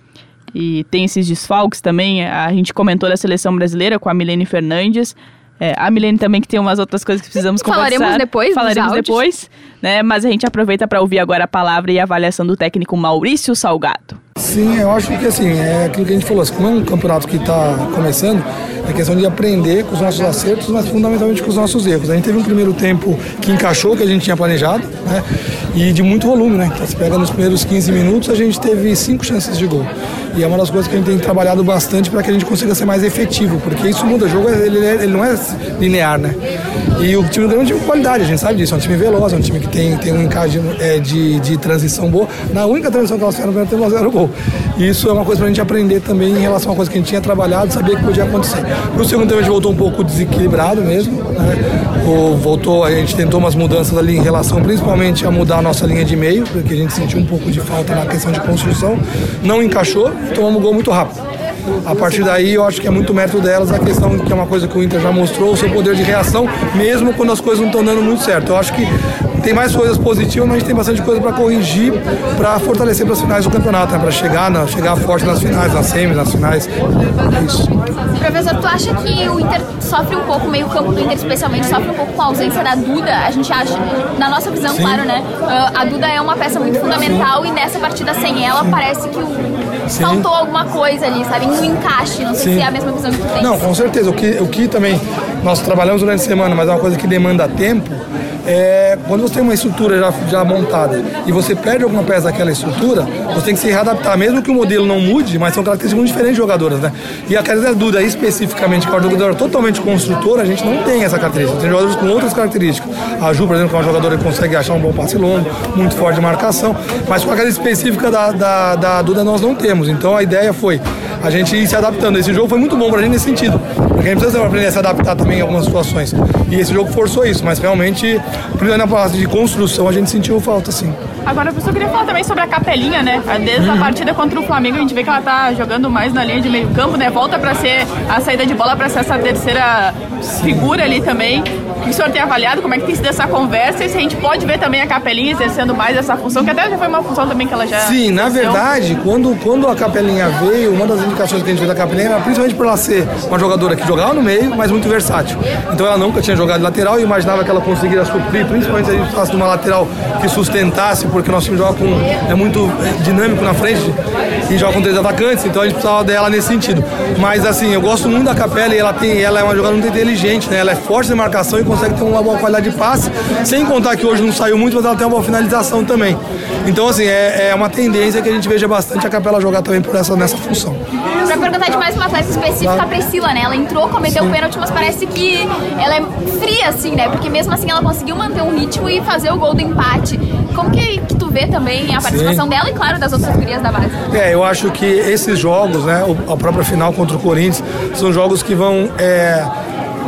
E tem esses desfalques também. A gente comentou da seleção brasileira com a Milene Fernandes. É, a Milene também que tem umas outras coisas que precisamos Falaremos conversar. depois dos Falaremos depois, né? Mas a gente aproveita para ouvir agora a palavra e a avaliação do técnico Maurício Salgado. Sim, eu acho que assim, é aquilo que a gente falou, assim, como é um campeonato que está começando, é questão de aprender com os nossos acertos, mas fundamentalmente com os nossos erros. A gente teve um primeiro tempo que encaixou o que a gente tinha planejado, né? E de muito volume, né? Então, se pega nos primeiros 15 minutos, a gente teve cinco chances de gol. E é uma das coisas que a gente tem trabalhado bastante para que a gente consiga ser mais efetivo, porque isso muda o jogo, ele, ele não é linear, né? E o time do Grêmio é um time de qualidade, a gente sabe disso, é um time veloz, é um time que tem, tem um encaixe é, de, de transição boa. Na única transição que elas fizeram tempo, elas fizeram gol. E isso é uma coisa pra gente aprender também em relação a coisa que a gente tinha trabalhado, sabia que podia acontecer. No segundo tempo a gente voltou um pouco desequilibrado mesmo, né? O, voltou, a gente tentou umas mudanças ali em relação principalmente a mudar a nossa linha de meio, porque a gente sentiu um pouco de falta na questão de construção. Não encaixou, tomamos um gol muito rápido. A partir daí, eu acho que é muito mérito delas a questão que é uma coisa que o Inter já mostrou, o seu poder de reação, mesmo quando as coisas não estão dando muito certo. Eu acho que tem mais coisas positivas, mas a gente tem bastante coisa para corrigir, para fortalecer para as finais do campeonato, né? para chegar, na, chegar forte nas finais, nas semis, nas finais. É isso. Professor, tu acha que o Inter sofre um pouco, o meio campo do Inter especialmente, sofre um pouco com a ausência da Duda? A gente acha, na nossa visão, Sim. claro, né? ah, a Duda é uma peça muito fundamental e nessa partida sem ela parece que o- Sim. faltou alguma coisa ali, sabe? Um encaixe. Não sei Sim. se é a mesma visão que tu tem. Não, com certeza. O que, o que também nós trabalhamos durante a semana, mas é uma coisa que demanda tempo, é quando você tem uma estrutura já, já montada e você perde alguma peça daquela estrutura, você tem que se readaptar, mesmo que o modelo não mude, mas são características muito diferentes de jogadoras, né? E a característica Duda, especificamente, que é uma jogadora totalmente construtora, a gente não tem essa característica. Tem jogadores com outras características. A Ju, por exemplo, que é uma jogadora que consegue achar um bom passe longo, muito forte de marcação, mas com a característica específica da, da, da Duda nós não temos. Então a ideia foi a gente ir se adaptando. Esse jogo foi muito bom pra gente nesse sentido. Porque a gente precisa aprender a se adaptar também em algumas situações. E esse jogo forçou isso, mas realmente, principalmente na parte de construção, a gente sentiu falta sim. Agora, professor, eu queria falar também sobre a Capelinha, né? Desde a partida contra o Flamengo, a gente vê que ela tá jogando mais na linha de meio campo, né? Volta pra ser a saída de bola pra ser essa terceira figura ali também. Que o senhor tem avaliado? Como é que tem sido essa conversa? E se a gente pode ver também a Capelinha exercendo mais essa função, que até já foi uma função também que ela já. Sim, na verdade, quando, quando a Capelinha veio, uma das indicações que a gente fez da Capelinha era principalmente por ela ser uma jogadora que jogava no meio, mas muito versátil. Então ela nunca tinha jogado de lateral e imaginava que ela conseguiria suprir, principalmente se a gente falasse de uma lateral que sustentasse, porque o nosso time joga com, é muito é, dinâmico na frente e joga com três atacantes, então a gente precisava dela nesse sentido. Mas assim, eu gosto muito da Capela e ela, tem, ela é uma jogadora muito inteligente, né? Ela é forte na marcação e consegue ter uma boa qualidade de passe, sem contar que hoje não saiu muito, mas ela tem uma boa finalização também. Então, assim, é, é uma tendência que a gente veja bastante a Capela jogar também por essa, nessa função. Pra perguntar de mais uma atleta específica, a Priscila, né? Ela entrou, cometeu o pênalti, mas parece que ela é fria, assim, né? Porque mesmo assim ela conseguiu manter um ritmo e fazer o gol do empate. Como que, que tu vê também a participação dela e, claro, das outras gurias da base? É, eu acho que esses jogos, né, a própria final contra o Corinthians, são jogos que vão é,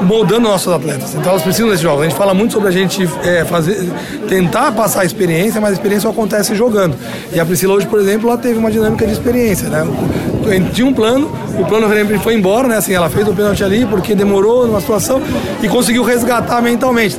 moldando nossos atletas. Então elas precisam desses jogos. A gente fala muito sobre a gente é, fazer, tentar passar a experiência, mas a experiência só acontece jogando. E a Priscila hoje, por exemplo, ela teve uma dinâmica de experiência, né? Tinha um plano, o plano realmente foi embora, né? Assim, ela fez o pênalti ali porque demorou numa situação e conseguiu resgatar mentalmente.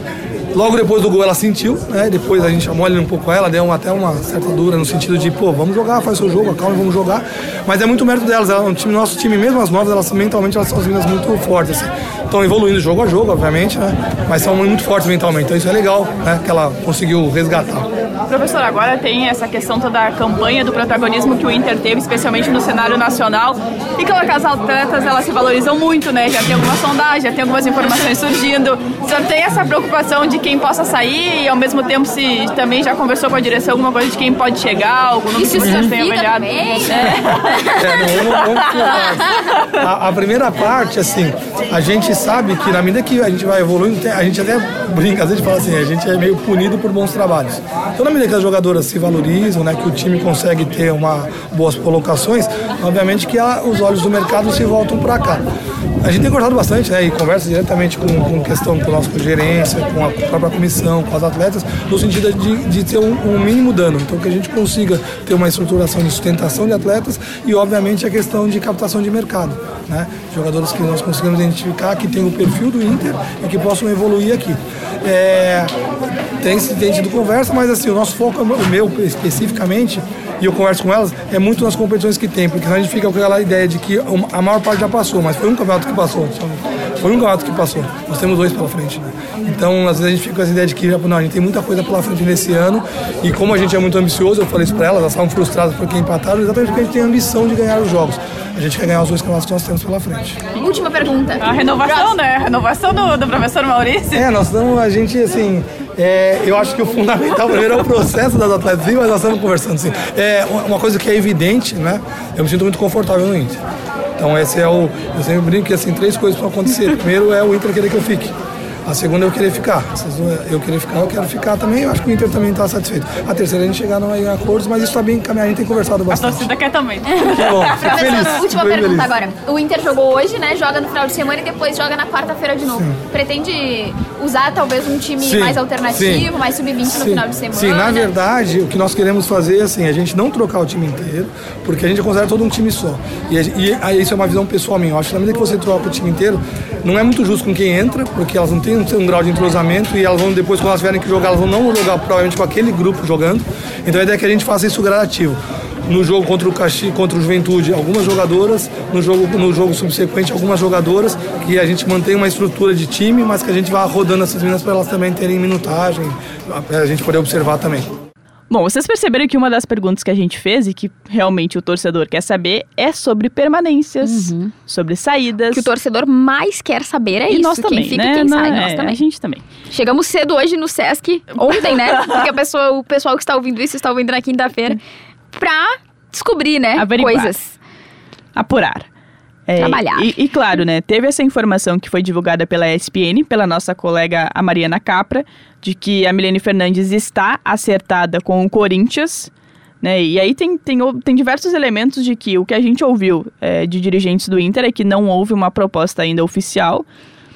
Logo depois do gol ela sentiu, né? Depois a gente chamou um pouco ela, deu até uma certa dura no sentido de, pô, vamos jogar, faz seu jogo, calma, vamos jogar. Mas é muito mérito delas, ela, o time, nosso time, mesmo as novas, elas mentalmente elas são as meninas muito fortes, assim. Estão evoluindo jogo a jogo, obviamente, né? Mas são muito fortes mentalmente, então isso é legal, né? Que ela conseguiu resgatar. Professor, agora tem essa questão toda a campanha do protagonismo que o Inter teve, especialmente no cenário nacional. E claro que as atletas elas se valorizam muito, né? Já tem alguma sondagem, já tem algumas informações surgindo. Senhor tem essa preocupação de quem possa sair e ao mesmo tempo se também já conversou com a direção alguma coisa de quem pode chegar, algum nome Isso que vocês tenham avaliado? também, É, não, vamos, vamos colocar. a, a primeira parte, assim, a gente sabe que na medida que a gente vai evoluindo, a gente até brinca, às vezes fala assim, a gente é meio punido por bons trabalhos. Então, na que as jogadoras se valorizam, né, que o time consegue ter uma, boas colocações, obviamente que a- os olhos do mercado se voltam para cá. A gente tem conversado bastante, né, e conversa diretamente com, com questão com a nossa gerência, com a própria comissão, com as atletas, no sentido de, de ter um, um mínimo dano. Então, que a gente consiga ter uma estruturação de sustentação de atletas e, obviamente, a questão de captação de mercado. Né? Jogadores que nós conseguimos identificar que tem o perfil do Inter e que possam evoluir aqui. É, tem, tem tido conversa, mas assim, o nosso foco, o meu especificamente, e eu converso com elas, é muito nas competições que tem, porque senão a gente fica com aquela ideia de que a maior parte já passou, mas foi um campeonato que passou. sabe? Foi um campeonato que passou. Nós temos dois pela frente. Né? Então, às vezes a gente fica com essa ideia de que não, a gente tem muita coisa pela frente nesse ano, e como a gente é muito ambicioso, eu falei isso para elas, elas estavam frustradas porque empataram, exatamente porque a gente tem a ambição de ganhar os jogos. A gente quer ganhar os dois campeonatos que nós temos pela frente. Última pergunta. A renovação, né? A renovação do, do professor Maurício. É, nós estamos, a gente, assim, é, eu acho que o fundamental primeiro é o processo das atletas, mas nós estamos conversando, assim. É, uma uma coisa que é evidente, né? Eu me sinto muito confortável no Inter. Então, esse é o. Eu sempre brinco que, assim, três coisas para acontecer. Primeiro é o Inter querer que eu fique. A segunda é eu querer ficar. Essas duas- Eu querer ficar, eu quero ficar também. Eu acho que o Inter também está satisfeito. A terceira a gente chegar num- em acordos, mas isso está bem encaminhado. A gente tem conversado A bastante. torcida quer também. Que bom, feliz. Última pergunta feliz. agora. O Inter jogou hoje, né? Joga no final de semana e depois joga na quarta-feira de novo. Pretende usar talvez um time Sim, mais alternativo, sim. mais sub-20 no Sim, final de semana? Sim, na verdade, o que nós queremos fazer é assim, a gente não trocar o time inteiro, porque a gente considera todo um time só. E, a- e aí isso é uma visão pessoal minha. Eu acho que na medida que você troca o time inteiro, não é muito justo com quem entra, porque elas não têm um, um grau de entrosamento e elas vão depois, quando elas tiverem que jogar, elas vão não jogar provavelmente com aquele grupo jogando. Então a ideia é que a gente faça isso gradativo. No jogo contra o Caxi, contra o Juventude, algumas jogadoras, no jogo, no jogo subsequente, algumas jogadoras, que a gente mantém uma estrutura de time, mas que a gente vá rodando essas meninas para elas também terem minutagem, para a gente poder observar também. Bom, vocês perceberam que uma das perguntas que a gente fez e que realmente o torcedor quer saber é sobre permanências, sobre saídas. O que o torcedor mais quer saber é e isso. nós também, quem fica né? e quem sai, é, nós também. A gente também. Chegamos cedo hoje no Sesc, ontem, né? Porque a pessoa, o pessoal que está ouvindo isso está ouvindo na quinta-feira, pra descobrir, né? Averiguar. Coisas. Apurar. É, Trabalhar. E, e claro, né? Teve essa informação que foi divulgada pela ESPN, pela nossa colega a Mariana Capra, de que a Milene Fernandes está acertada com o Corinthians. Né? E aí tem, tem, tem diversos elementos de que o que a gente ouviu é, de dirigentes do Inter é que não houve uma proposta ainda oficial.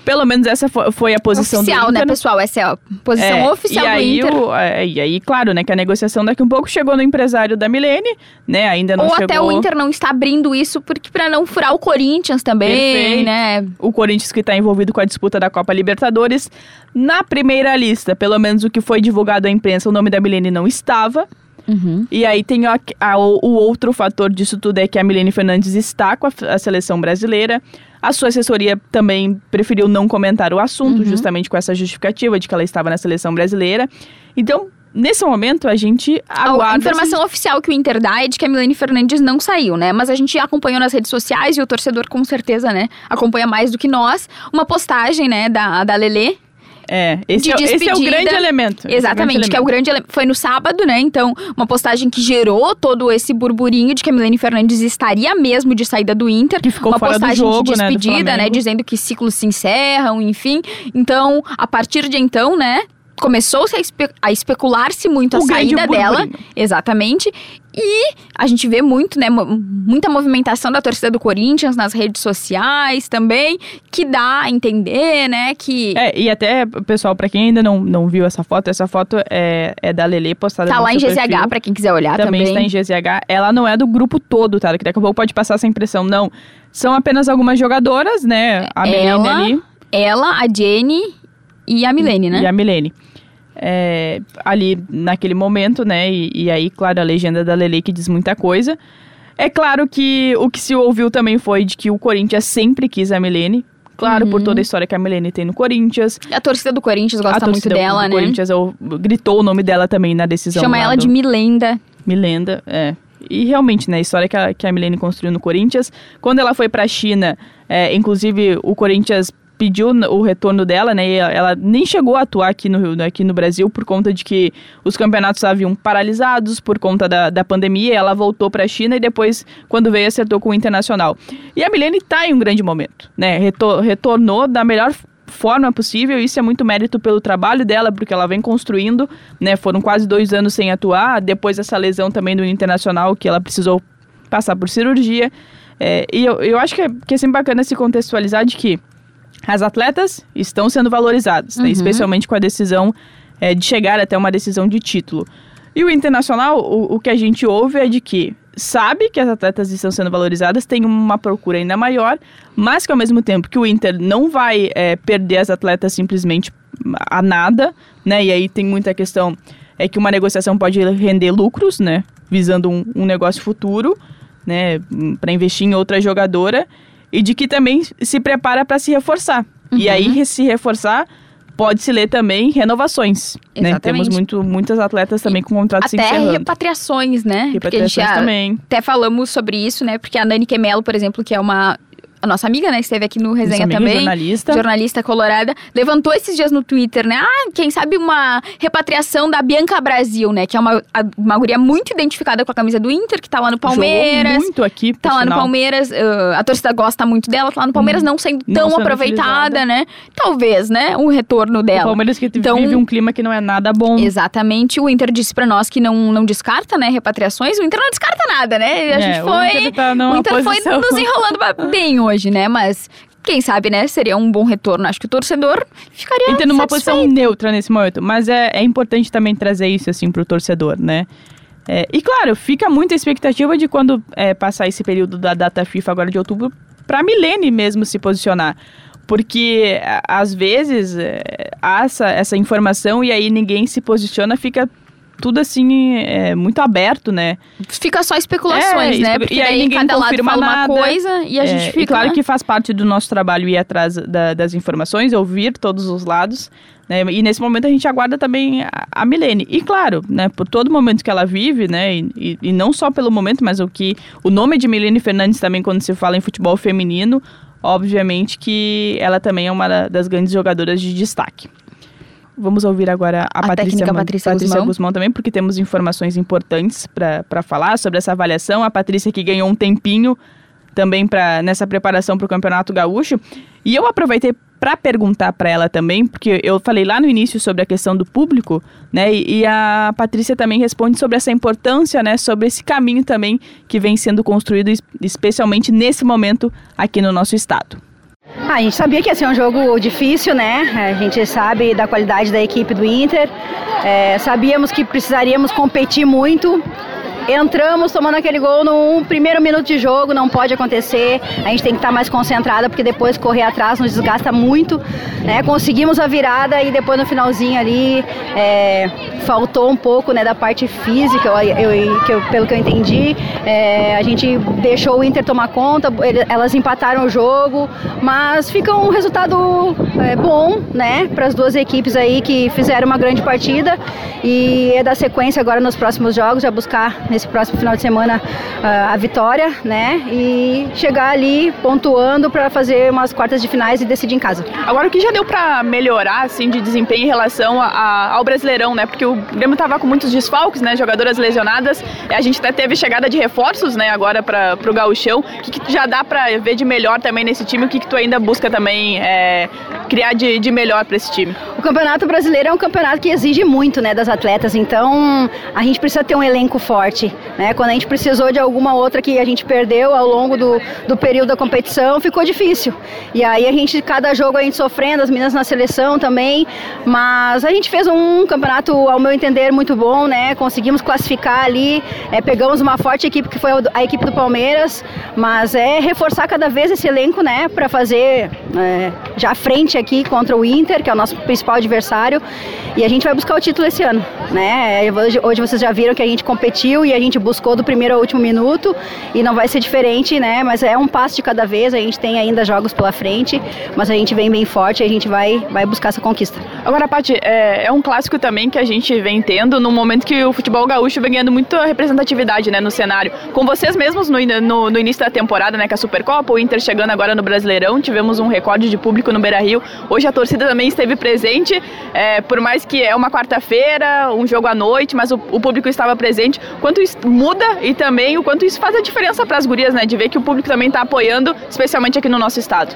Pelo menos essa fo- foi a posição Oficial, do Inter. né, pessoal? Essa é a posição É, oficial e do aí, Inter. o- é, e aí, claro, né, que a negociação daqui um pouco chegou no empresário da Milene, né? Ainda não Ou chegou. até o Inter não está abrindo isso porque para não furar o Corinthians também, Perfeito. né? o Corinthians que está envolvido com a disputa da Copa Libertadores. Na primeira lista, pelo menos o que foi divulgado à imprensa, o nome da Milene não estava. Uhum. E aí tem a- a- o, outro fator disso tudo é que a Milene Fernandes está com a, a seleção brasileira. A sua assessoria também preferiu não comentar o assunto, justamente com essa justificativa de que ela estava na seleção brasileira. Então, nesse momento, a gente aguarda... A informação oficial que o Inter dá é de que a Milene Fernandes não saiu, né? Mas a gente acompanhou nas redes sociais e o torcedor com certeza, né, acompanha mais do que nós, uma postagem, né, da, da Lelê, É, esse, de é, esse é o despedida. grande elemento. é Exatamente, grande que é o grande ele- foi no sábado, né? Então, uma postagem que gerou todo esse burburinho de que a Milene Fernandes estaria mesmo de saída do Inter. Que ficou uma fora do postagem jogo, de né, do despedida, né, Flamengo. Dizendo que ciclos se encerram, enfim. Então, a partir de então, né? Começou-se a, espe- a especular-se muito a O grande saída dela. Exatamente. E a gente vê muito, né? Muita movimentação da torcida do Corinthians nas redes sociais também, que dá a entender, né? Que É, e até, pessoal, pra quem ainda não, não viu essa foto, essa foto é, é da Lele postada tá no lá em GZH, pra quem quiser olhar também, também. está em GZH. Ela não é do grupo todo, tá? Que daqui a pouco pode passar essa impressão. Não. São apenas algumas jogadoras, né? A Milene Ela, ali ela, a Jenny e a Milene, né? e a Milene. É, ali naquele momento, né? E, e, aí, claro, a legenda da Lele que diz muita coisa. É claro que o que se ouviu também foi de que o Corinthians sempre quis a Milene. Claro, uhum. por toda a história que a Milene tem no Corinthians. A torcida do Corinthians gosta muito dela, do né? Corinthians gritou o nome dela também na decisão. Chama ela do... de Milenda. Milenda, é. E realmente, né, a história que a, que a Milene construiu no Corinthians. Quando ela foi pra China, é, inclusive o Corinthians pediu o retorno dela, né? ela nem chegou a atuar aqui no, aqui no Brasil por conta de que os campeonatos haviam paralisados por conta da, da pandemia. Ela voltou para a China e depois, quando veio, acertou com o Internacional. E a Milene está em um grande momento, né? Retor retornou da melhor forma possível. Isso é muito mérito pelo trabalho dela, porque ela vem construindo, né? Foram quase dois anos sem atuar, depois dessa lesão também do Internacional, que ela precisou passar por cirurgia. É, e eu, eu acho que é, que é sempre bacana se contextualizar de que as atletas estão sendo valorizadas, né? uhum. né? especialmente com a decisão é, de chegar até uma decisão de título. E o internacional, o, o, que a gente ouve é de que sabe que as atletas estão sendo valorizadas, tem uma procura ainda maior, mas que ao mesmo tempo que o Inter não vai é, perder as atletas simplesmente a nada, né? E aí tem muita questão é que uma negociação pode render lucros, né? Visando um, um negócio futuro, né? Para investir em outra jogadora e de que também se prepara para se reforçar. Uhum. E aí, se reforçar, pode-se ler também renovações. Né? Temos muito, muitas atletas também com contratos até encerrando. repatriações, né? Repatriações também. Até falamos sobre isso, né? Porque a Nani Quemelo, por exemplo, que é uma a nossa amiga, né, esteve aqui no Resenha amiga, também. Jornalista. Jornalista colorada. Levantou esses dias no Twitter, né? Ah, quem sabe uma repatriação da Bianca Brasil, né? Que é uma, uma guria muito identificada com a camisa do Inter, que tá lá no Palmeiras. Jogou muito aqui, Tá lá final. no Palmeiras. Uh, a torcida gosta muito dela, tá lá no Palmeiras, hum, não sendo tão não aproveitada, utilizada. né? Talvez, né? Um retorno dela. O Palmeiras que então, vive um clima que não é nada bom. Exatamente. O Inter disse pra nós que não, não descarta, né? Repatriações. O Inter não descarta nada, né? A é, gente foi. O Inter, tá o Inter foi nos enrolando bem hoje, né? Mas quem sabe, né? Seria um bom retorno. Acho que o torcedor ficaria. Entra numa posição neutra nesse momento. Mas é, é importante também trazer isso, assim, pro torcedor, né? É, e claro, fica muita expectativa de quando é, passar esse período da data FIFA agora de outubro, pra Milene mesmo se posicionar. Porque às vezes é, há essa, essa informação e aí ninguém se posiciona, fica tudo assim, é, muito aberto, né? Fica só especulações, é, né? Porque e aí ninguém cada confirma lado fala nada. uma coisa e a é, gente fica... E claro né? que faz parte do nosso trabalho ir atrás da, das informações, ouvir todos os lados, né? E nesse momento a gente aguarda também a, a Milene. E claro, né, por todo momento que ela vive, né, e, e, e não só pelo momento, mas o que... O nome de Milene Fernandes também, quando se fala em futebol feminino, obviamente que ela também é uma das grandes jogadoras de destaque. Vamos ouvir agora a, a Patrícia, Patrícia, Patrícia Guzmão. Guzmão. também, porque temos informações importantes para falar sobre essa avaliação. A Patrícia que ganhou um tempinho também pra, nessa preparação para o Campeonato Gaúcho. E eu aproveitei para perguntar para ela também, porque eu falei lá no início sobre a questão do público, né? E, e, a Patrícia também responde sobre essa importância, né? Sobre esse caminho também que vem sendo construído, especialmente nesse momento aqui no nosso estado. Ah, a gente sabia que ia ser um jogo difícil, né? A gente sabe da qualidade da equipe do Inter. É, sabíamos que precisaríamos competir muito. Entramos tomando aquele gol no primeiro minuto de jogo, não pode acontecer. A gente tem que estar mais concentrada porque depois correr atrás nos desgasta muito. Né? Conseguimos a virada e depois no finalzinho ali é, faltou um pouco né, da parte física, eu, eu, eu, pelo que eu entendi. É, a gente deixou o Inter tomar conta, elas empataram o jogo, mas fica um resultado é, bom né, para as duas equipes aí que fizeram uma grande partida e é da sequência agora nos próximos jogos, já buscar nesse próximo final de semana uh, a vitória, né? E chegar ali pontuando para fazer umas quartas de finais e decidir em casa. Agora o que já deu para melhorar assim de desempenho em relação a, a, ao Brasileirão, né? Porque o Grêmio tava com muitos desfalques, né? Jogadoras lesionadas. A gente até teve chegada de reforços, né? Agora para o Gauchão. O que, que já dá para ver de melhor também nesse time? O que, que tu ainda busca também é, criar de, de melhor para esse time? O Campeonato Brasileiro é um campeonato que exige muito, né, das atletas. Então a gente precisa ter um elenco forte. Né? Quando a gente precisou de alguma outra que a gente perdeu ao longo do, do período da competição, ficou difícil. E aí a gente, cada jogo a gente sofrendo, as meninas na seleção também, mas a gente fez um campeonato, ao meu entender, muito bom, né? Conseguimos classificar ali, é, pegamos uma forte equipe que foi a equipe do Palmeiras, mas é reforçar cada vez esse elenco, né? Para fazer, é, já frente aqui contra o Inter, que é o nosso principal adversário, e a gente vai buscar o título esse ano, né? Hoje, hoje vocês já viram que a gente competiu e a gente buscou do primeiro ao último minuto e não vai ser diferente, né? Mas é um passo de cada vez, a gente tem ainda jogos pela frente, mas a gente vem bem forte e a gente vai, vai buscar essa conquista. Agora, Paty, é, é um clássico também que a gente vem tendo no momento que o futebol gaúcho vem ganhando muita representatividade né, no cenário. Com vocês mesmos no, no, no início da temporada, né, com a Supercopa, o Inter chegando agora no Brasileirão, tivemos um recorde de público no Beira-Rio. Hoje a torcida também esteve presente, é, por mais que é uma quarta-feira, um jogo à noite, mas o, o, público estava presente. Quanto isso muda e também o quanto isso faz a diferença para as gurias, né, de ver que o público também está apoiando, especialmente aqui no nosso estado.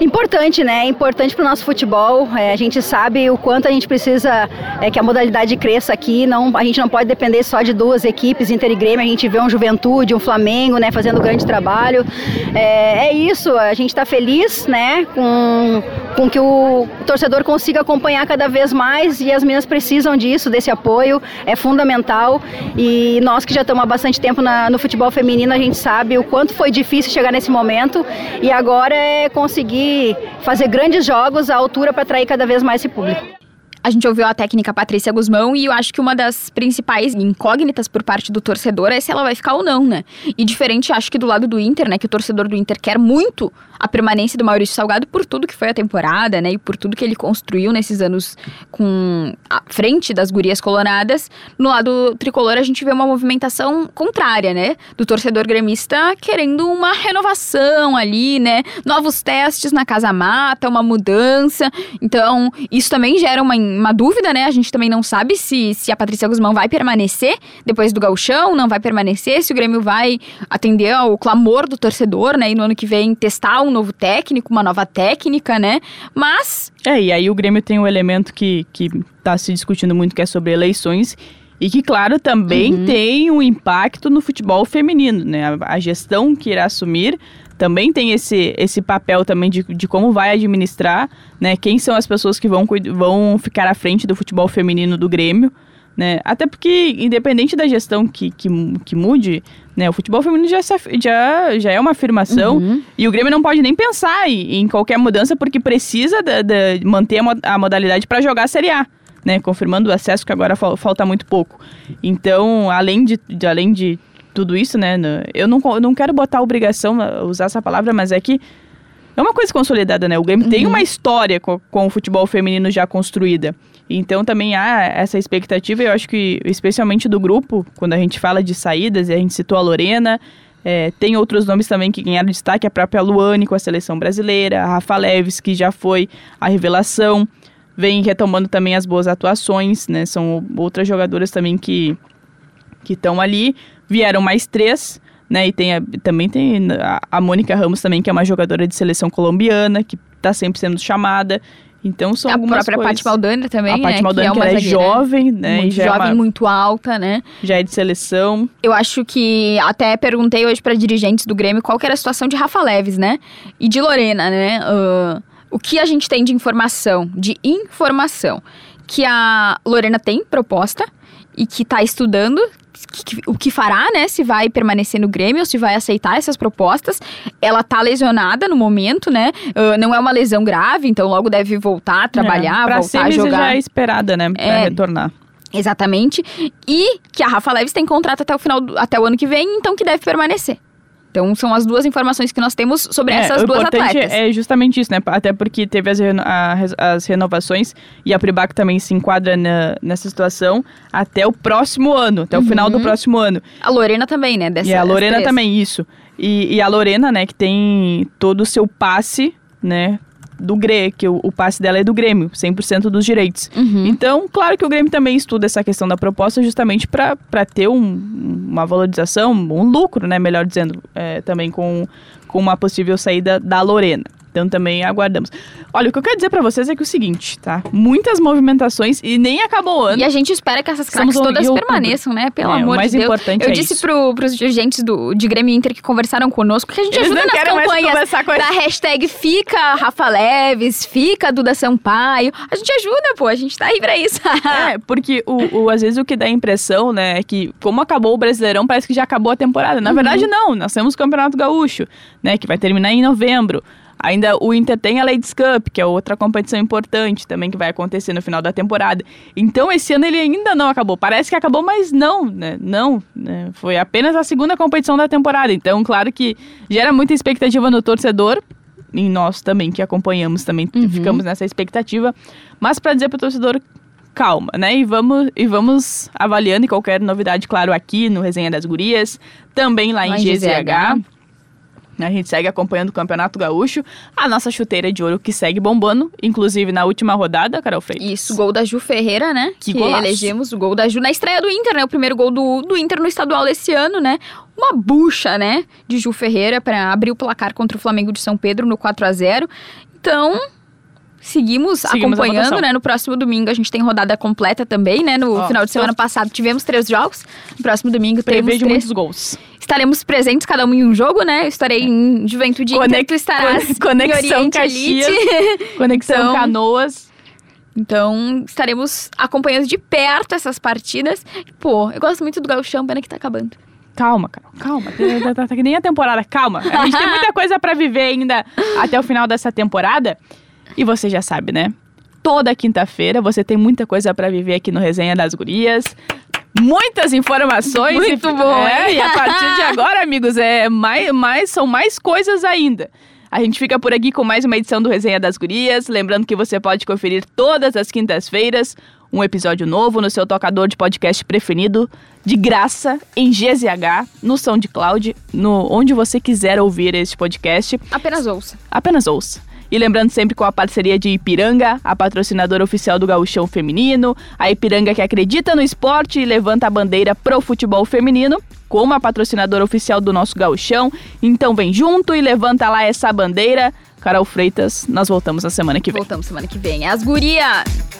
Importante, né? Importante para o nosso futebol. É, a gente sabe o quanto a gente precisa é, que a modalidade cresça aqui. Não, a gente não pode depender só de duas equipes, Inter e Grêmio. A gente vê um Juventude, um Flamengo, né? Fazendo grande trabalho. É, é isso. A gente está feliz, né? Com, com que o torcedor consiga acompanhar cada vez mais e as meninas precisam disso, desse apoio. É fundamental. E nós que já estamos há bastante tempo na, no futebol feminino, a gente sabe o quanto foi difícil chegar nesse momento. E agora é conseguir fazer grandes jogos à altura para atrair cada vez mais esse público. A gente ouviu a técnica Patrícia Guzmão e eu acho que uma das principais incógnitas por parte do torcedor é se ela vai ficar ou não, né? E diferente, acho que do lado do Inter, né? Que o torcedor do Inter quer muito a permanência do Maurício Salgado por tudo que foi a temporada, né? E por tudo que ele construiu nesses anos com a frente das gurias coloradas. No lado tricolor, a gente vê uma movimentação contrária, né? Do torcedor gremista querendo uma renovação ali, né? Novos testes na Casa Mata, uma mudança. Então, isso também gera uma, uma dúvida, né? A gente também não sabe se, se a Patrícia Guzmão vai permanecer depois do gauchão, não vai permanecer, se o Grêmio vai atender ao clamor do torcedor, né? E no ano que vem testar um novo técnico, uma nova técnica, né? Mas. É, e aí o Grêmio tem um elemento que, que tá se discutindo muito, que é sobre eleições. E que, claro, também uhum. tem um impacto no futebol feminino, né? A, a, gestão que irá assumir também tem esse, esse papel também de, de como vai administrar, né? Quem são as pessoas que vão, vão ficar à frente do futebol feminino do Grêmio. Né? Até porque, independente da gestão que, que, que mude, né? O futebol feminino já, já, já é uma afirmação uhum. e o Grêmio não pode nem pensar em, em qualquer mudança porque precisa manter a, a modalidade para jogar a Série A. Né, confirmando o acesso que agora fal, falta muito pouco. Então, além de, de, além de tudo isso, né, eu não, eu não quero botar obrigação, usar essa palavra, mas é que é uma coisa consolidada, né? O Grêmio uhum. tem uma história com, com o futebol feminino já construída. Então também há essa expectativa, eu acho que especialmente do grupo, quando a gente fala de saídas, e a gente citou a Lorena, é, tem outros nomes também que ganharam destaque, a própria Luane com a seleção brasileira, a Rafa Leves, que já foi a revelação, vem retomando também as boas atuações, né? São outras jogadoras também que que estão ali. Vieram mais três, né? E tem a, também tem a, a Mônica Ramos também, que é uma jogadora de seleção colombiana, que está sempre sendo chamada. Então são a algumas própria coisas. Paty Maldani também, a né? Paty Maldani, que é, que uma é zagueira, jovem, né? Muito jovem, é uma, muito alta, né? Já é de seleção. Eu acho que até perguntei hoje para dirigentes do Grêmio qual era a situação de Rafa Leves, né? E de Lorena, né? Uh, o que a gente tem de informação, de informação, que a Lorena tem proposta e que está estudando, o que fará, né? Se vai permanecer no Grêmio ou se vai aceitar essas propostas. Ela tá lesionada no momento, né? Uh, não é uma lesão grave, então logo deve voltar a trabalhar, é, voltar a jogar. já é esperada, né? Pra é, retornar. Exatamente. E que a Rafa Leves tem contrato até o final do, até o ano que vem, então que deve permanecer. Então, são as duas informações que nós temos sobre é, essas duas atletas. É justamente isso, né? Até porque teve as, reno a, as renovações e a Pribac também se enquadra na, nessa situação até o próximo ano, até uhum. o final do uhum. próximo ano. A Lorena também, né? Dessa, e a Lorena também, isso. E, e a Lorena, né, que tem todo o seu passe, né, do Grêmio, que o, o, passe dela é do Grêmio, 100% dos direitos. Uhum. Então, claro que o Grêmio também estuda essa questão da proposta justamente para ter um, uma valorização, um lucro, né, melhor dizendo, é, também com, com uma possível saída da Lorena. Então também aguardamos. Olha, o que eu quero dizer para vocês é que é o seguinte, tá? Muitas movimentações e nem acabou o ano. E a gente espera que essas craques todas permaneçam, né? Pelo é, amor de Deus. Importante eu é disse isso. pro, pros dirigentes do, de Grêmio Inter que conversaram conosco que a gente Eles ajuda nas campanhas com da hashtag Fica Rafa Leves, Fica Duda Sampaio. A gente ajuda, pô. A gente tá aí pra isso. é, porque o, o, às vezes o que dá a impressão, né, é que como acabou o Brasileirão, parece que já acabou a temporada. Na uhum. verdade, não. Nós temos o Campeonato Gaúcho, né, que vai terminar em novembro. Ainda o Inter tem a Ladies Cup, que é outra competição importante também que vai acontecer no final da temporada. Então esse ano ele ainda não acabou. Parece que acabou, mas não, né? Não, né? Foi apenas a segunda competição da temporada. Então, claro que gera muita expectativa no torcedor, e nós também que acompanhamos também Uhum. ficamos nessa expectativa. Mas para dizer para o torcedor calma, né? E vamos e vamos avaliando qualquer novidade, claro, aqui no Resenha das Gurias, também lá, Lá em em GZH. A gente segue acompanhando o Campeonato Gaúcho. A nossa chuteira de ouro que segue bombando, inclusive na última rodada, Carol Freitas. Isso, gol da Ju Ferreira, né? Que Que, golaço. elegemos o gol da Ju na estreia do Inter, né? O primeiro gol do, do Inter no estadual desse ano, né? Uma bucha, né? De Ju Ferreira para abrir o placar contra o Flamengo de São Pedro no 4 a 0 Então. Seguimos, Seguimos acompanhando, né? No próximo domingo a gente tem rodada completa também, né? No Ó, final de semana então- passado tivemos três jogos. No próximo domingo teremos Prevejo três. muitos gols. Estaremos presentes cada um em um jogo, né? Eu estarei em Juventude Inter, Conex- tu estarás Con- Conexão em Caxias. Elite. Conexão Então- Canoas. Então, estaremos acompanhando de perto essas partidas. Pô, eu gosto muito do Gauchão, pena que tá acabando. Calma, Carol, calma. Tá, tá- tá que nem a temporada, calma. A gente tem muita coisa pra viver ainda até o final dessa temporada. E você já sabe, né? Toda quinta-feira você tem muita coisa pra viver aqui no Resenha das Gurias. Muitas informações. Muito e, bom, é? E a partir de agora, amigos, é mais, mais, são mais coisas ainda. A gente fica por aqui com mais uma edição do Resenha das Gurias. Lembrando que você pode conferir todas as quintas-feiras um episódio novo no seu tocador de podcast preferido, de graça, em GZH, no SoundCloud, no, onde você quiser ouvir este podcast. Apenas ouça. Apenas ouça. E lembrando sempre com a parceria de Ipiranga, a patrocinadora oficial do gauchão feminino, a Ipiranga que acredita no esporte e levanta a bandeira pro futebol feminino, como a patrocinadora oficial do nosso gauchão. Então vem junto e levanta lá essa bandeira. Carol Freitas, nós voltamos na semana que vem. Voltamos semana que vem. As gurias!